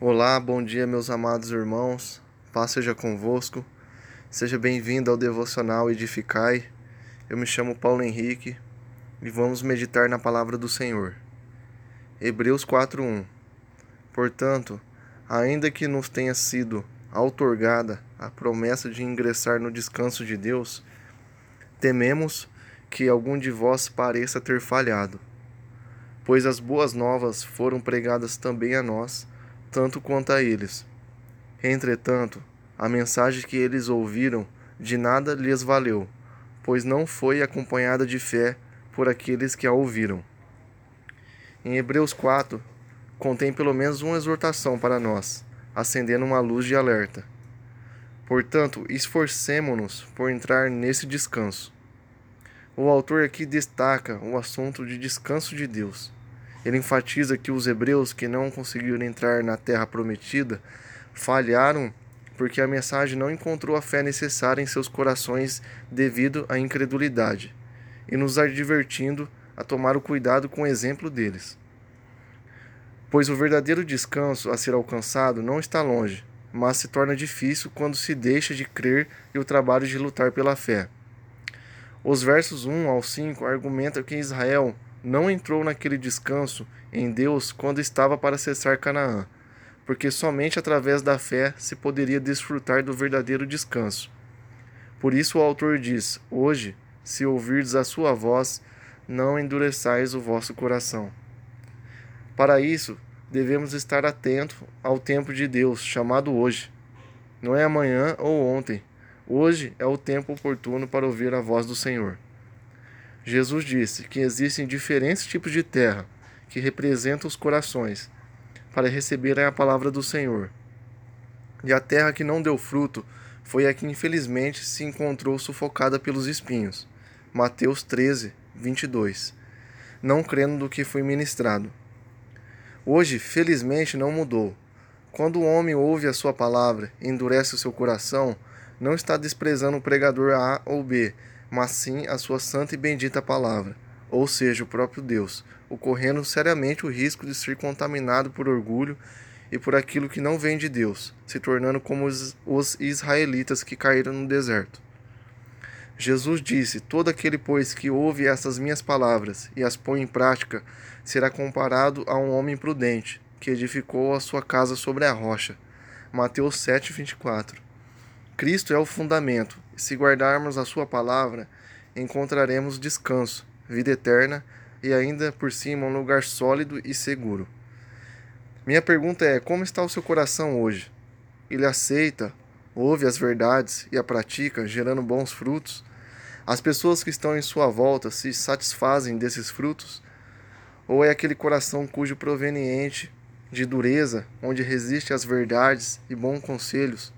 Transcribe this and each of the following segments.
Olá, bom dia, meus amados irmãos. Paz seja convosco. Seja bem-vindo ao devocional Edificai. Eu me chamo Paulo Henrique e vamos meditar na palavra do Senhor. Hebreus 4:1. Portanto, ainda que nos tenha sido outorgada a promessa de ingressar no descanso de Deus, tememos que algum de vós pareça ter falhado. Pois as boas novas foram pregadas também a nós, tanto quanto a eles. Entretanto, a mensagem que eles ouviram de nada lhes valeu, pois não foi acompanhada de fé por aqueles que a ouviram. Em Hebreus 4, contém pelo menos uma exortação para nós, acendendo uma luz de alerta. Portanto, esforcemo-nos por entrar nesse descanso. O autor aqui destaca o assunto de descanso de Deus. Ele enfatiza que os hebreus que não conseguiram entrar na terra prometida falharam porque a mensagem não encontrou a fé necessária em seus corações devido à incredulidade, e nos advertindo a tomar o cuidado com o exemplo deles. Pois o verdadeiro descanso a ser alcançado não está longe, mas se torna difícil quando se deixa de crer e o trabalho de lutar pela fé. Os versos 1 ao 5 argumentam que Israel não entrou naquele descanso em Deus quando estava para cessar Canaã, porque somente através da fé se poderia desfrutar do verdadeiro descanso. Por isso o autor diz: Hoje, se ouvirdes a sua voz, não endureçais o vosso coração. Para isso, devemos estar atentos ao tempo de Deus, chamado hoje. Não é amanhã ou ontem. Hoje é o tempo oportuno para ouvir a voz do Senhor. Jesus disse que existem diferentes tipos de terra que representam os corações para receberem a palavra do Senhor. E a terra que não deu fruto foi a que infelizmente se encontrou sufocada pelos espinhos. Mateus 13, 22. Não crendo do que foi ministrado. Hoje, felizmente, não mudou. Quando o homem ouve a sua palavra e endurece o seu coração, não está desprezando o pregador A ou B, mas sim a sua santa e bendita palavra, ou seja, o próprio Deus, ocorrendo seriamente o risco de ser contaminado por orgulho e por aquilo que não vem de Deus, se tornando como os, israelitas que caíram no deserto. Jesus disse: Todo aquele, pois, que ouve essas minhas palavras e as põe em prática, será comparado a um homem prudente, que edificou a sua casa sobre a rocha. Mateus 7, 24. Cristo é o fundamento, se guardarmos a Sua palavra, encontraremos descanso, vida eterna e ainda por cima um lugar sólido e seguro. Minha pergunta é: como está o seu coração hoje? Ele aceita, ouve as verdades e a pratica, gerando bons frutos? As pessoas que estão em sua volta se satisfazem desses frutos? Ou é aquele coração cujo proveniente de dureza, onde resiste às verdades e bons conselhos,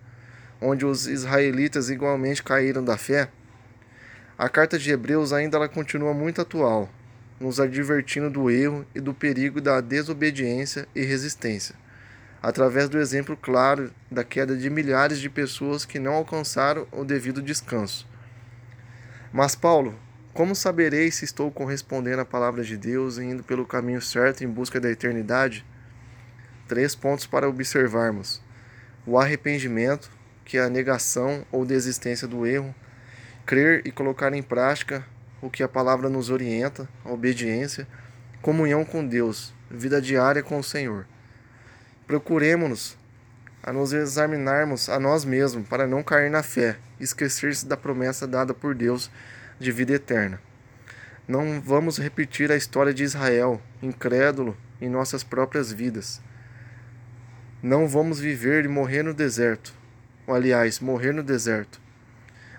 onde os israelitas igualmente caíram da fé, a carta de Hebreus ainda ela continua muito atual, nos advertindo do erro e do perigo da desobediência e resistência, através do exemplo claro da queda de milhares de pessoas que não alcançaram o devido descanso. Mas Paulo, como saberei se estou correspondendo à palavra de Deus e indo pelo caminho certo em busca da eternidade? Três pontos para observarmos: o arrependimento, que é a negação ou desistência do erro, crer e colocar em prática o que a palavra nos orienta, a obediência, comunhão com Deus, vida diária com o Senhor. Procuremos-nos a nos examinarmos a nós mesmos para não cair na fé esquecer-se da promessa dada por Deus de vida eterna. Não vamos repetir a história de Israel, incrédulo, em nossas próprias vidas. Não vamos viver e morrer no deserto, aliás, morrer no deserto,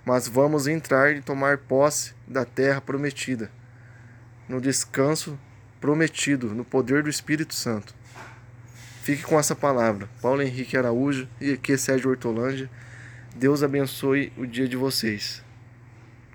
mas vamos entrar e tomar posse da terra prometida, no descanso prometido, no poder do Espírito Santo. Fique com essa palavra. Paulo Henrique Araújo e aqui é Sérgio Hortolândia. Deus abençoe o dia de vocês.